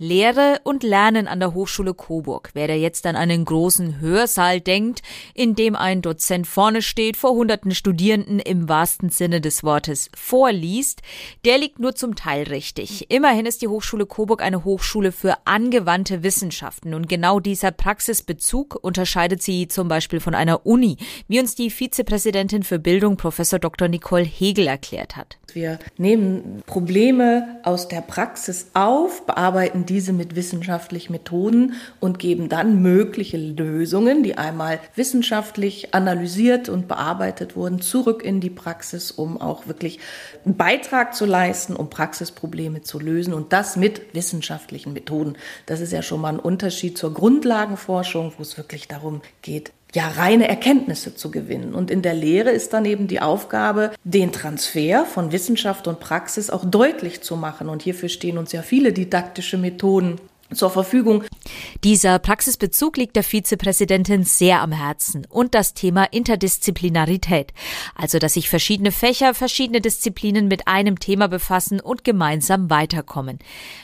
Lehre und Lernen an der Hochschule Coburg. Wer da jetzt an einen großen Hörsaal denkt, in dem ein Dozent vorne steht, vor hunderten Studierenden im wahrsten Sinne des Wortes vorliest, der liegt nur zum Teil richtig. Immerhin ist die Hochschule Coburg eine Hochschule für angewandte Wissenschaften und genau dieser Praxisbezug unterscheidet sie zum Beispiel von einer Uni, wie uns die Vizepräsidentin für Bildung Professor Dr. Nicole Hegel erklärt hat. Wir nehmen Probleme aus der Praxis auf, bearbeiten diese mit wissenschaftlichen Methoden und geben dann mögliche Lösungen, die einmal wissenschaftlich analysiert und bearbeitet wurden, zurück in die Praxis, um auch wirklich einen Beitrag zu leisten, um Praxisprobleme zu lösen und das mit wissenschaftlichen Methoden. Das ist ja schon mal ein Unterschied zur Grundlagenforschung, wo es wirklich darum geht, ja, reine Erkenntnisse zu gewinnen. Und in der Lehre ist dann eben die Aufgabe, den Transfer von Wissenschaft und Praxis auch deutlich zu machen. Und hierfür stehen uns ja viele didaktische Methoden zur Verfügung. Dieser Praxisbezug liegt der Vizepräsidentin sehr am Herzen und das Thema Interdisziplinarität, also dass sich verschiedene Fächer, verschiedene Disziplinen mit einem Thema befassen und gemeinsam weiterkommen.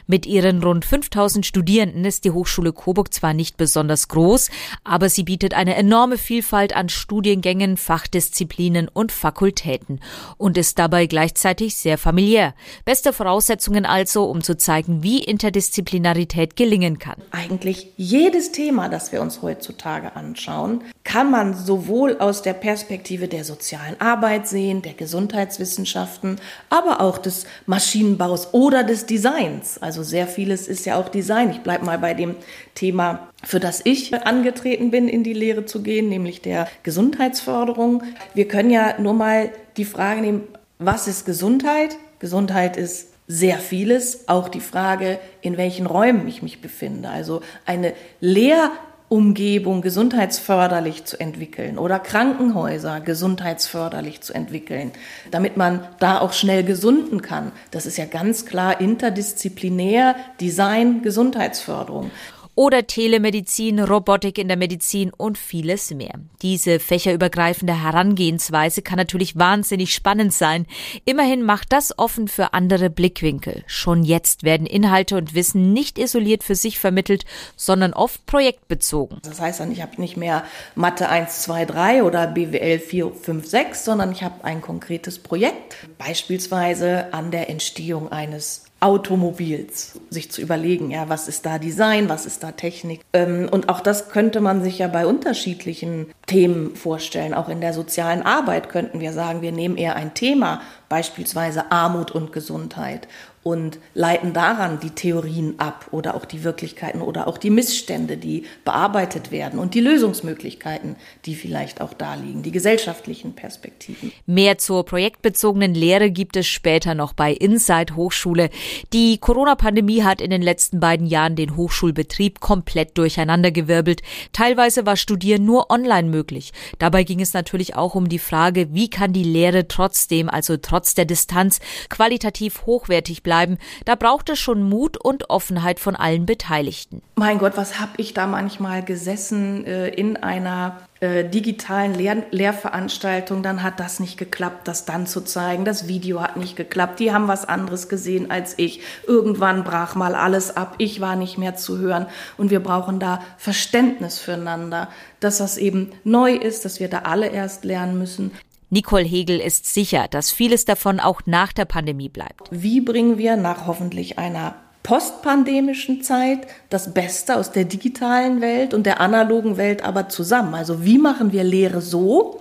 Mit ihren rund 5000 Studierenden ist die Hochschule Coburg zwar nicht besonders groß, aber sie bietet eine enorme Vielfalt an Studiengängen, Fachdisziplinen und Fakultäten und ist dabei gleichzeitig sehr familiär. Beste Voraussetzungen also, um zu zeigen, wie Interdisziplinarität gelingen kann. Eigentlich jedes Thema, das wir uns heutzutage anschauen, kann man sowohl aus der Perspektive der sozialen Arbeit sehen, der Gesundheitswissenschaften, aber auch des Maschinenbaus oder des Designs. Also sehr vieles ist ja auch Design. Ich bleibe mal bei dem Thema, für das ich angetreten bin, in die Lehre zu gehen, nämlich der Gesundheitsförderung. Wir können ja nur mal die Frage nehmen, was ist Gesundheit? Gesundheit ist sehr vieles, auch die Frage, in welchen Räumen ich mich befinde. Also eine Lehrumgebung gesundheitsförderlich zu entwickeln oder Krankenhäuser gesundheitsförderlich zu entwickeln, damit man da auch schnell gesunden kann. Das ist ja ganz klar interdisziplinär Design, Gesundheitsförderung oder Telemedizin, Robotik in der Medizin und vieles mehr. Diese fächerübergreifende Herangehensweise kann natürlich wahnsinnig spannend sein. Immerhin macht das offen für andere Blickwinkel. Schon jetzt werden Inhalte und Wissen nicht isoliert für sich vermittelt, sondern oft projektbezogen. Das heißt dann, ich habe nicht mehr Mathe 1, 2, 3 oder BWL 4, 5, 6, sondern ich habe ein konkretes Projekt, beispielsweise an der Entstehung eines Automobils, sich zu überlegen, ja, was ist da Design, was ist da Technik. Ähm, und auch das könnte man sich ja bei unterschiedlichen Themen vorstellen. Auch in der sozialen Arbeit könnten wir sagen, wir nehmen eher ein Thema, beispielsweise Armut und Gesundheit und leiten daran die Theorien ab oder auch die Wirklichkeiten oder auch die Missstände, die bearbeitet werden und die Lösungsmöglichkeiten, die vielleicht auch da liegen, die gesellschaftlichen Perspektiven. Mehr zur projektbezogenen Lehre gibt es später noch bei Inside Hochschule. Die Corona-Pandemie hat in den letzten beiden Jahren den Hochschulbetrieb komplett durcheinandergewirbelt. Teilweise war Studieren nur online möglich. Dabei ging es natürlich auch um die Frage, wie kann die Lehre trotzdem, also trotz der Distanz, qualitativ hochwertig bleiben da braucht es schon Mut und Offenheit von allen Beteiligten. Mein Gott, was habe ich da manchmal gesessen äh, in einer äh, digitalen Lehr Lehrveranstaltung, dann hat das nicht geklappt, das dann zu zeigen. Das Video hat nicht geklappt. Die haben was anderes gesehen als ich. Irgendwann brach mal alles ab. Ich war nicht mehr zu hören. Und wir brauchen da Verständnis füreinander, dass das eben neu ist, dass wir da alle erst lernen müssen. Nicole Hegel ist sicher, dass vieles davon auch nach der Pandemie bleibt. Wie bringen wir nach hoffentlich einer postpandemischen Zeit das Beste aus der digitalen Welt und der analogen Welt aber zusammen? Also wie machen wir Lehre so,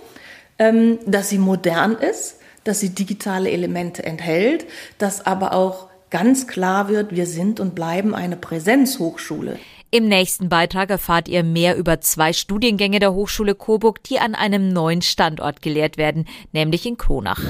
ähm, dass sie modern ist, dass sie digitale Elemente enthält, dass aber auch ganz klar wird, wir sind und bleiben eine Präsenzhochschule. Im nächsten Beitrag erfahrt ihr mehr über zwei Studiengänge der Hochschule Coburg, die an einem neuen Standort gelehrt werden, nämlich in Kronach.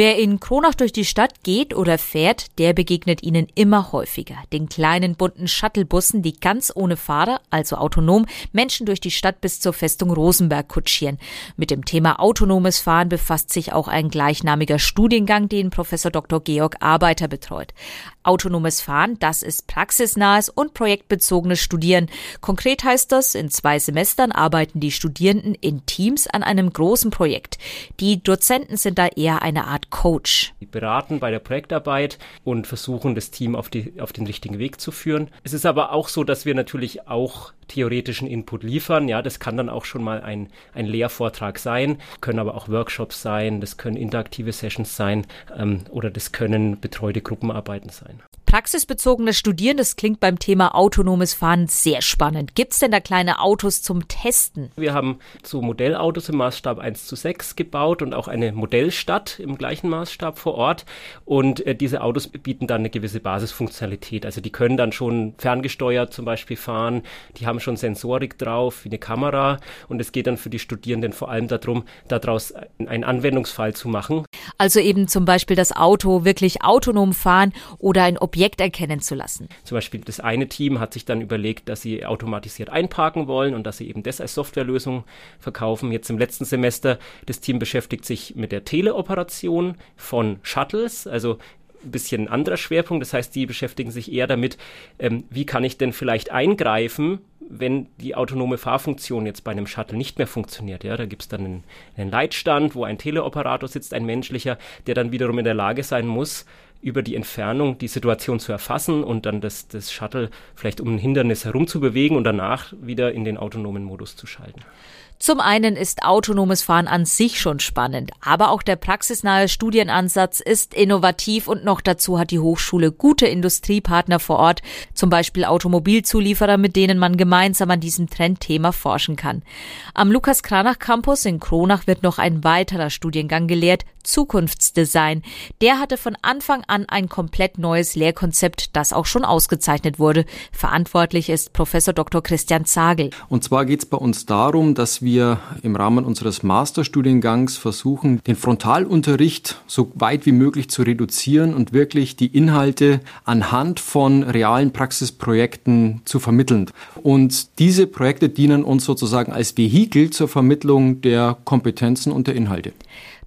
Wer in Kronach durch die Stadt geht oder fährt, der begegnet ihnen immer häufiger. Den kleinen bunten Shuttlebussen, die ganz ohne Fahrer, also autonom, Menschen durch die Stadt bis zur Festung Rosenberg kutschieren. Mit dem Thema autonomes Fahren befasst sich auch ein gleichnamiger Studiengang, den Professor Dr. Georg Arbeiter betreut. Autonomes Fahren, das ist praxisnahes und projektbezogenes Studieren. Konkret heißt das, in zwei Semestern arbeiten die Studierenden in Teams an einem großen Projekt. Die Dozenten sind da eher eine Art Coach. Die beraten bei der Projektarbeit und versuchen, das Team auf, die, auf den richtigen Weg zu führen. Es ist aber auch so, dass wir natürlich auch theoretischen Input liefern. Ja, das kann dann auch schon mal ein, ein Lehrvortrag sein, können aber auch Workshops sein, das können interaktive Sessions sein ähm, oder das können betreute Gruppenarbeiten sein. Praxisbezogenes Studieren, das klingt beim Thema autonomes Fahren sehr spannend. Gibt es denn da kleine Autos zum Testen? Wir haben so Modellautos im Maßstab 1 zu 6 gebaut und auch eine Modellstadt im gleichen Maßstab vor Ort. Und äh, diese Autos bieten dann eine gewisse Basisfunktionalität. Also die können dann schon ferngesteuert zum Beispiel fahren. Die haben schon Sensorik drauf, wie eine Kamera. Und es geht dann für die Studierenden vor allem darum, daraus einen Anwendungsfall zu machen. Also eben zum Beispiel das Auto wirklich autonom fahren oder ein Objekt Objekt erkennen zu lassen. Zum Beispiel das eine Team hat sich dann überlegt, dass sie automatisiert einparken wollen und dass sie eben das als Softwarelösung verkaufen. Jetzt im letzten Semester, das Team beschäftigt sich mit der Teleoperation von Shuttles, also ein bisschen anderer Schwerpunkt. Das heißt, die beschäftigen sich eher damit, ähm, wie kann ich denn vielleicht eingreifen, wenn die autonome Fahrfunktion jetzt bei einem Shuttle nicht mehr funktioniert. Ja, da gibt es dann einen, einen Leitstand, wo ein Teleoperator sitzt, ein menschlicher, der dann wiederum in der Lage sein muss, über die Entfernung die Situation zu erfassen und dann das, das Shuttle vielleicht um ein Hindernis herumzubewegen und danach wieder in den autonomen Modus zu schalten. Zum einen ist autonomes Fahren an sich schon spannend, aber auch der praxisnahe Studienansatz ist innovativ und noch dazu hat die Hochschule gute Industriepartner vor Ort, zum Beispiel Automobilzulieferer, mit denen man gemeinsam an diesem Trendthema forschen kann. Am Lukas Kranach Campus in Kronach wird noch ein weiterer Studiengang gelehrt, Zukunftsdesign. Der hatte von Anfang an ein komplett neues Lehrkonzept, das auch schon ausgezeichnet wurde. Verantwortlich ist Professor Dr. Christian Zagel. Und zwar geht es bei uns darum, dass wir im Rahmen unseres Masterstudiengangs versuchen, den Frontalunterricht so weit wie möglich zu reduzieren und wirklich die Inhalte anhand von realen Praxisprojekten zu vermitteln. Und diese Projekte dienen uns sozusagen als Vehikel zur Vermittlung der Kompetenzen und der Inhalte.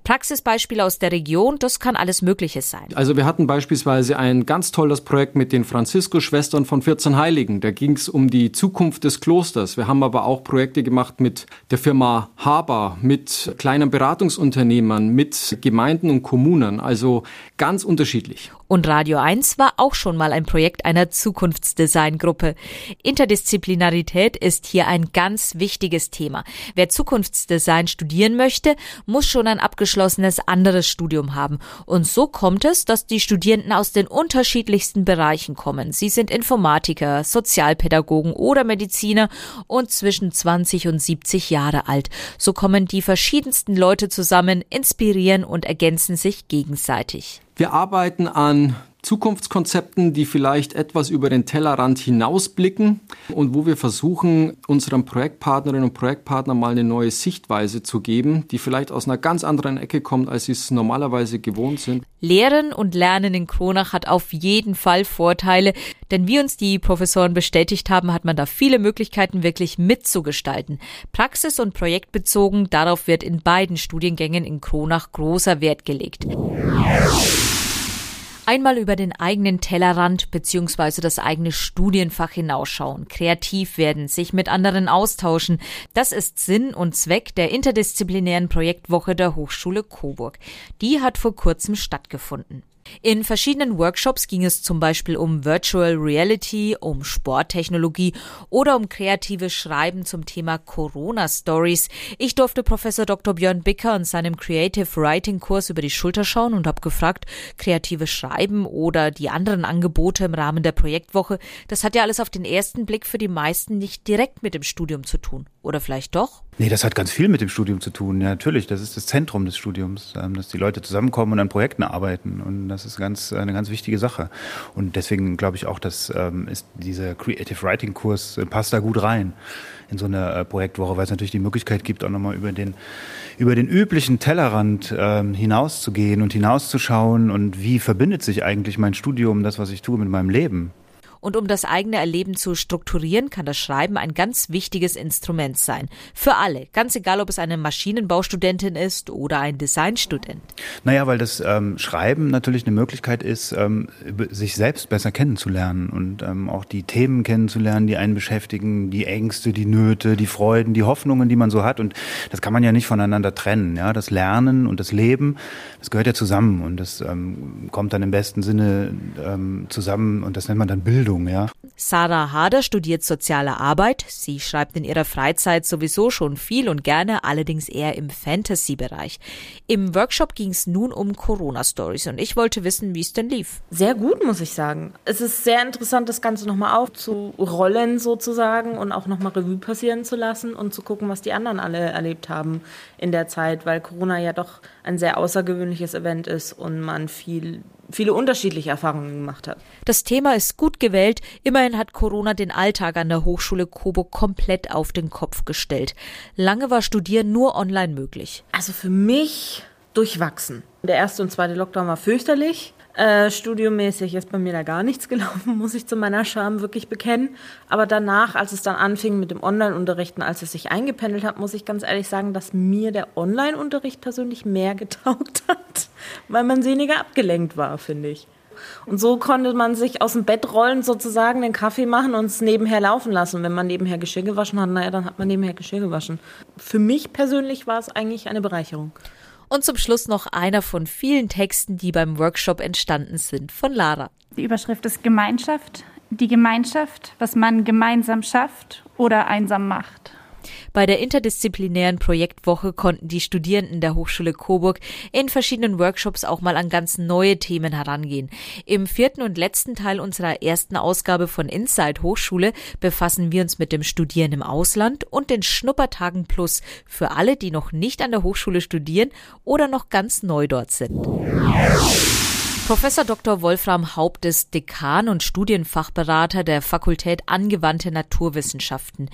Praxisbeispiele aus der Region, das kann alles Mögliche sein. Also wir hatten beispielsweise ein ganz tolles Projekt mit den Franziskus-Schwestern von 14 Heiligen. Da ging es um die Zukunft des Klosters. Wir haben aber auch Projekte gemacht mit der Firma Haber, mit kleinen Beratungsunternehmern, mit Gemeinden und Kommunen. Also ganz unterschiedlich. Und Radio 1 war auch schon mal ein Projekt einer Zukunftsdesign-Gruppe. Interdisziplinarität ist hier ein ganz wichtiges Thema. Wer Zukunftsdesign studieren möchte, muss schon ein abgeschlossenes anderes Studium haben. Und so kommt es, dass die Studierenden aus den unterschiedlichsten Bereichen kommen. Sie sind Informatiker, Sozialpädagogen oder Mediziner und zwischen 20 und 70 Jahre alt. So kommen die verschiedensten Leute zusammen, inspirieren und ergänzen sich gegenseitig. Wir arbeiten an Zukunftskonzepten, die vielleicht etwas über den Tellerrand hinausblicken und wo wir versuchen, unseren Projektpartnerinnen und Projektpartnern mal eine neue Sichtweise zu geben, die vielleicht aus einer ganz anderen Ecke kommt, als sie es normalerweise gewohnt sind. Lehren und Lernen in Kronach hat auf jeden Fall Vorteile, denn wie uns die Professoren bestätigt haben, hat man da viele Möglichkeiten wirklich mitzugestalten. Praxis- und projektbezogen, darauf wird in beiden Studiengängen in Kronach großer Wert gelegt. Einmal über den eigenen Tellerrand bzw. das eigene Studienfach hinausschauen, kreativ werden, sich mit anderen austauschen. Das ist Sinn und Zweck der interdisziplinären Projektwoche der Hochschule Coburg. Die hat vor kurzem stattgefunden. In verschiedenen Workshops ging es zum Beispiel um Virtual Reality, um Sporttechnologie oder um kreatives Schreiben zum Thema Corona Stories. Ich durfte Professor Dr. Björn Bicker und seinem Creative Writing Kurs über die Schulter schauen und habe gefragt, kreatives Schreiben oder die anderen Angebote im Rahmen der Projektwoche, das hat ja alles auf den ersten Blick für die meisten nicht direkt mit dem Studium zu tun. Oder vielleicht doch? Nee, das hat ganz viel mit dem Studium zu tun. Ja, natürlich, das ist das Zentrum des Studiums, ähm, dass die Leute zusammenkommen und an Projekten arbeiten. Und das ist ganz, eine ganz wichtige Sache. Und deswegen glaube ich auch, dass ähm, ist dieser Creative Writing Kurs äh, passt da gut rein in so eine äh, Projektwoche, weil es natürlich die Möglichkeit gibt, auch nochmal über den, über den üblichen Tellerrand ähm, hinauszugehen und hinauszuschauen und wie verbindet sich eigentlich mein Studium, das, was ich tue, mit meinem Leben. Und um das eigene Erleben zu strukturieren, kann das Schreiben ein ganz wichtiges Instrument sein. Für alle, ganz egal, ob es eine Maschinenbaustudentin ist oder ein Designstudent. Naja, weil das ähm, Schreiben natürlich eine Möglichkeit ist, ähm, sich selbst besser kennenzulernen und ähm, auch die Themen kennenzulernen, die einen beschäftigen, die Ängste, die Nöte, die Freuden, die Hoffnungen, die man so hat. Und das kann man ja nicht voneinander trennen. Ja, das Lernen und das Leben, das gehört ja zusammen und das ähm, kommt dann im besten Sinne ähm, zusammen und das nennt man dann Bildung. Ja. Sarah Hader studiert soziale Arbeit. Sie schreibt in ihrer Freizeit sowieso schon viel und gerne, allerdings eher im Fantasy-Bereich. Im Workshop ging es nun um Corona-Stories und ich wollte wissen, wie es denn lief. Sehr gut, muss ich sagen. Es ist sehr interessant, das Ganze nochmal aufzurollen sozusagen und auch nochmal Revue passieren zu lassen und zu gucken, was die anderen alle erlebt haben in der Zeit, weil Corona ja doch ein sehr außergewöhnliches Event ist und man viel viele unterschiedliche Erfahrungen gemacht hat. Das Thema ist gut gewählt. Immerhin hat Corona den Alltag an der Hochschule Coburg komplett auf den Kopf gestellt. Lange war Studieren nur online möglich. Also für mich durchwachsen. Der erste und zweite Lockdown war fürchterlich. Äh, studiomäßig ist bei mir da gar nichts gelaufen, muss ich zu meiner Scham wirklich bekennen. Aber danach, als es dann anfing mit dem Online-Unterrichten, als es sich eingependelt hat, muss ich ganz ehrlich sagen, dass mir der Online-Unterricht persönlich mehr getaugt hat, weil man weniger abgelenkt war, finde ich. Und so konnte man sich aus dem Bett rollen, sozusagen den Kaffee machen und es nebenher laufen lassen. Wenn man nebenher Geschirr gewaschen hat, naja, dann hat man nebenher Geschirr gewaschen. Für mich persönlich war es eigentlich eine Bereicherung. Und zum Schluss noch einer von vielen Texten, die beim Workshop entstanden sind, von Lara. Die Überschrift ist Gemeinschaft. Die Gemeinschaft, was man gemeinsam schafft oder einsam macht. Bei der interdisziplinären Projektwoche konnten die Studierenden der Hochschule Coburg in verschiedenen Workshops auch mal an ganz neue Themen herangehen. Im vierten und letzten Teil unserer ersten Ausgabe von Inside Hochschule befassen wir uns mit dem Studieren im Ausland und den Schnuppertagen Plus für alle, die noch nicht an der Hochschule studieren oder noch ganz neu dort sind. Professor Dr. Wolfram Haupt ist Dekan und Studienfachberater der Fakultät Angewandte Naturwissenschaften.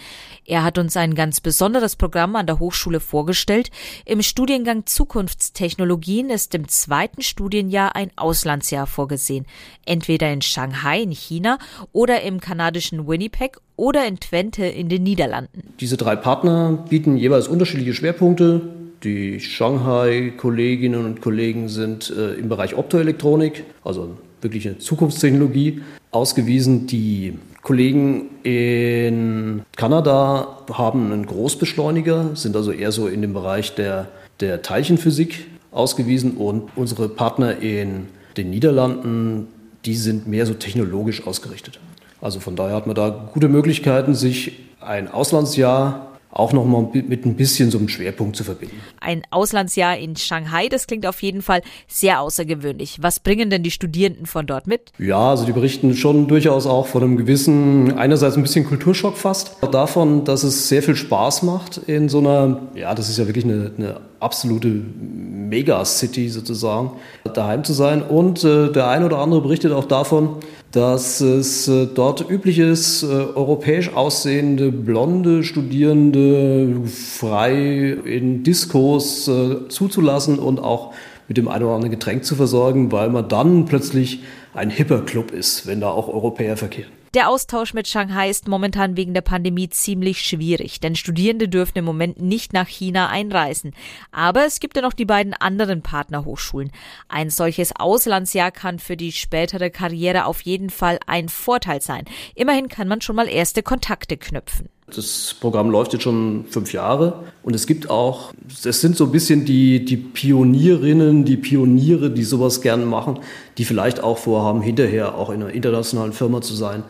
Er hat uns ein ganz besonderes Programm an der Hochschule vorgestellt. Im Studiengang Zukunftstechnologien ist im zweiten Studienjahr ein Auslandsjahr vorgesehen. Entweder in Shanghai in China oder im kanadischen Winnipeg oder in Twente in den Niederlanden. Diese drei Partner bieten jeweils unterschiedliche Schwerpunkte die Shanghai-Kolleginnen und Kollegen sind äh, im Bereich Optoelektronik, also wirklich eine Zukunftstechnologie, ausgewiesen. Die Kollegen in Kanada haben einen Großbeschleuniger, sind also eher so in dem Bereich der, der Teilchenphysik ausgewiesen und unsere Partner in den Niederlanden, die sind mehr so technologisch ausgerichtet. Also von daher hat man da gute Möglichkeiten, sich ein Auslandsjahr auch nochmal mit ein bisschen so einem Schwerpunkt zu verbinden. Ein Auslandsjahr in Shanghai, das klingt auf jeden Fall sehr außergewöhnlich. Was bringen denn die Studierenden von dort mit? Ja, also die berichten schon durchaus auch von einem gewissen, einerseits ein bisschen Kulturschock fast, davon, dass es sehr viel Spaß macht in so einer, ja, das ist ja wirklich eine, eine absolute Megacity sozusagen, daheim zu sein. Und äh, der eine oder andere berichtet auch davon, dass es äh, dort üblich ist, äh, europäisch aussehende blonde Studierende frei in Diskos äh, zuzulassen und auch mit dem einen oder anderen Getränk zu versorgen, weil man dann plötzlich ein hipper Club ist, wenn da auch Europäer verkehren. Der Austausch mit Shanghai ist momentan wegen der Pandemie ziemlich schwierig, denn Studierende dürfen im Moment nicht nach China einreisen. Aber es gibt ja noch die beiden anderen Partnerhochschulen. Ein solches Auslandsjahr kann für die spätere Karriere auf jeden Fall ein Vorteil sein. Immerhin kann man schon mal erste Kontakte knüpfen. Das Programm läuft jetzt schon fünf Jahre und es gibt auch, es sind so ein bisschen die, die Pionierinnen, die Pioniere, die sowas gerne machen, die vielleicht auch vorhaben, hinterher auch in einer internationalen Firma zu sein.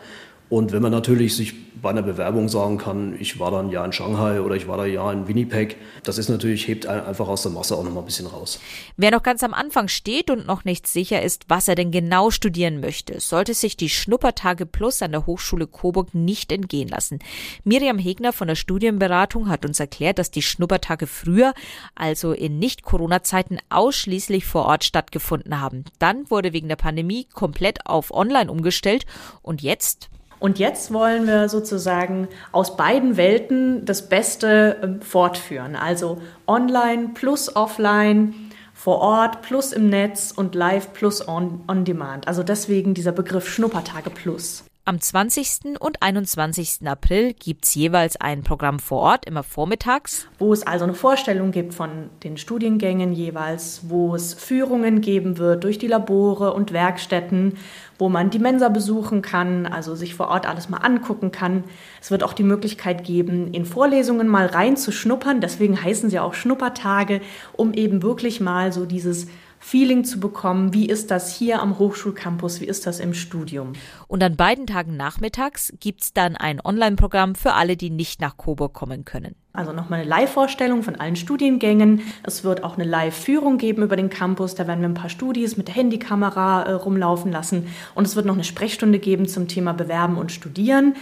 Und wenn man natürlich sich bei einer Bewerbung sagen kann, ich war da ein Jahr in Shanghai oder ich war da Jahr in Winnipeg, das ist natürlich, hebt einfach aus der Masse auch nochmal ein bisschen raus. Wer noch ganz am Anfang steht und noch nicht sicher ist, was er denn genau studieren möchte, sollte sich die Schnuppertage Plus an der Hochschule Coburg nicht entgehen lassen. Miriam Hegner von der Studienberatung hat uns erklärt, dass die Schnuppertage früher, also in Nicht-Corona-Zeiten, ausschließlich vor Ort stattgefunden haben. Dann wurde wegen der Pandemie komplett auf Online umgestellt und jetzt und jetzt wollen wir sozusagen aus beiden Welten das Beste ähm, fortführen. Also online plus offline, vor Ort plus im Netz und live plus on, on demand. Also deswegen dieser Begriff Schnuppertage plus. Am 20. und 21. April gibt es jeweils ein Programm vor Ort, immer vormittags. Wo es also eine Vorstellung gibt von den Studiengängen jeweils, wo es Führungen geben wird durch die Labore und Werkstätten, wo man die Mensa besuchen kann, also sich vor Ort alles mal angucken kann. Es wird auch die Möglichkeit geben, in Vorlesungen mal reinzuschnuppern. Deswegen heißen sie auch Schnuppertage, um eben wirklich mal so dieses Feeling zu bekommen, wie ist das hier am Hochschulcampus, wie ist das im Studium. Und an beiden Tagen nachmittags gibt es dann ein Online-Programm für alle, die nicht nach Coburg kommen können. Also nochmal eine Live-Vorstellung von allen Studiengängen. Es wird auch eine Live-Führung geben über den Campus. Da werden wir ein paar Studis mit der Handykamera äh, rumlaufen lassen. Und es wird noch eine Sprechstunde geben zum Thema Bewerben und Studieren.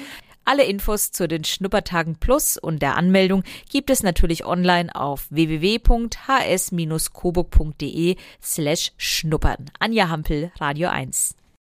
Alle Infos zu den Schnuppertagen Plus und der Anmeldung gibt es natürlich online auf www.hs-coburg.de slash schnuppern. Anja Hampel, Radio 1.